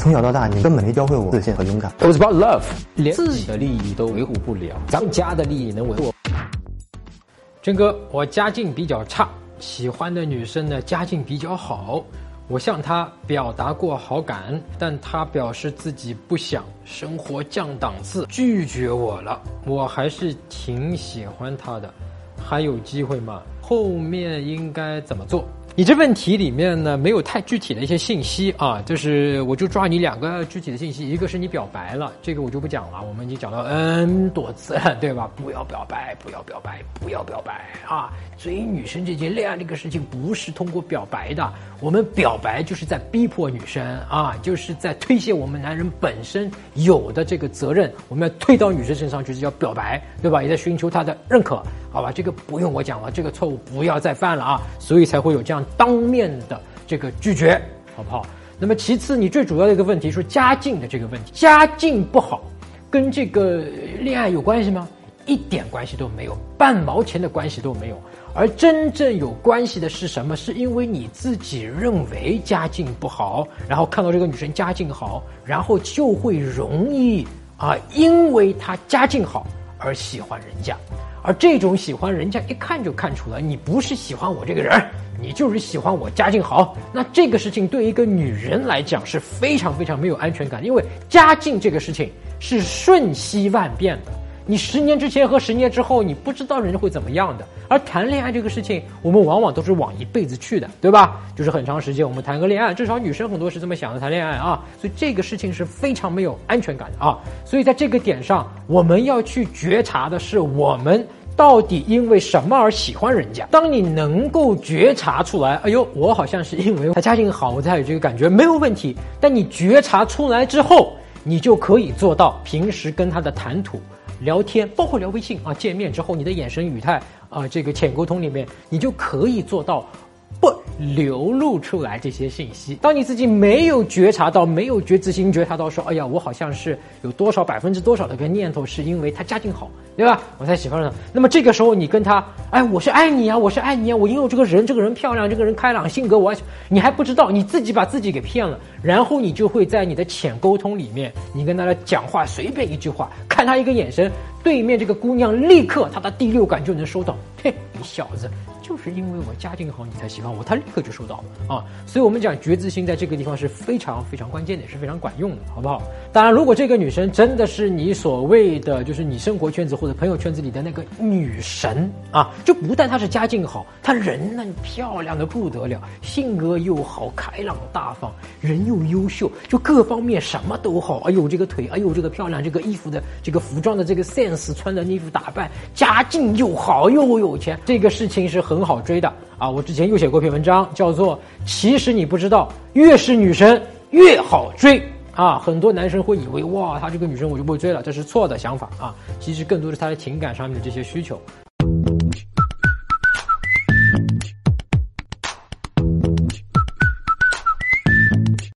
从小到大，你根本没教会我自信和勇敢。It was about love，连自己的利益都维护不了，咱们家的利益能维护？真哥，我家境比较差，喜欢的女生呢家境比较好，我向她表达过好感，但她表示自己不想，生活降档次，拒绝我了。我还是挺喜欢她的，还有机会吗？后面应该怎么做？你这问题里面呢，没有太具体的一些信息啊，就是我就抓你两个具体的信息，一个是你表白了，这个我就不讲了，我们已经讲到 N 多次了，对吧？不要表白，不要表白，不要表白啊！追女生这件恋爱这个事情不是通过表白的，我们表白就是在逼迫女生啊，就是在推卸我们男人本身有的这个责任，我们要推到女生身上去，是叫表白，对吧？也在寻求她的认可，好吧？这个不用我讲了，这个错误不要再犯了啊！所以才会有这样当面的这个拒绝，好不好？那么其次，你最主要的一个问题是家境的这个问题，家境不好，跟这个恋爱有关系吗？一点关系都没有，半毛钱的关系都没有。而真正有关系的是什么？是因为你自己认为家境不好，然后看到这个女生家境好，然后就会容易啊，因为她家境好而喜欢人家。而这种喜欢人家一看就看出来，你不是喜欢我这个人，你就是喜欢我家境好。那这个事情对一个女人来讲是非常非常没有安全感，因为家境这个事情是瞬息万变的。你十年之前和十年之后，你不知道人家会怎么样的。而谈恋爱这个事情，我们往往都是往一辈子去的，对吧？就是很长时间我们谈个恋爱，至少女生很多是这么想的，谈恋爱啊，所以这个事情是非常没有安全感的啊。所以在这个点上，我们要去觉察的是我们。到底因为什么而喜欢人家？当你能够觉察出来，哎呦，我好像是因为他家境好，我才有这个感觉，没有问题。但你觉察出来之后，你就可以做到平时跟他的谈吐、聊天，包括聊微信啊，见面之后你的眼神语态啊，这个浅沟通里面，你就可以做到。流露出来这些信息。当你自己没有觉察到、没有觉知心觉察到说，哎呀，我好像是有多少百分之多少的个念头，是因为他家境好，对吧？我才喜欢上。那么这个时候你跟他，哎，我是爱你啊，我是爱你啊，我因为这个人，这个人漂亮，这个人开朗，性格我，你还不知道，你自己把自己给骗了，然后你就会在你的浅沟通里面，你跟他的讲话随便一句话，看他一个眼神，对面这个姑娘立刻她的第六感就能收到，嘿，你小子。就是因为我家境好，你才喜欢我，她立刻就收到了啊！所以我们讲觉知心在这个地方是非常非常关键的，也是非常管用的，好不好？当然，如果这个女生真的是你所谓的，就是你生活圈子或者朋友圈子里的那个女神啊，就不但她是家境好，她人呢漂亮的不得了，性格又好，开朗大方，人又优秀，就各方面什么都好。哎呦，这个腿，哎呦，这个漂亮，这个衣服的这个服装的这个 set 穿的衣服打扮，家境又好又有钱，这个事情是很。好追的啊！我之前又写过一篇文章，叫做“其实你不知道，越是女生越好追”啊！很多男生会以为哇，她这个女生我就不会追了，这是错的想法啊！其实更多是她的情感上面的这些需求。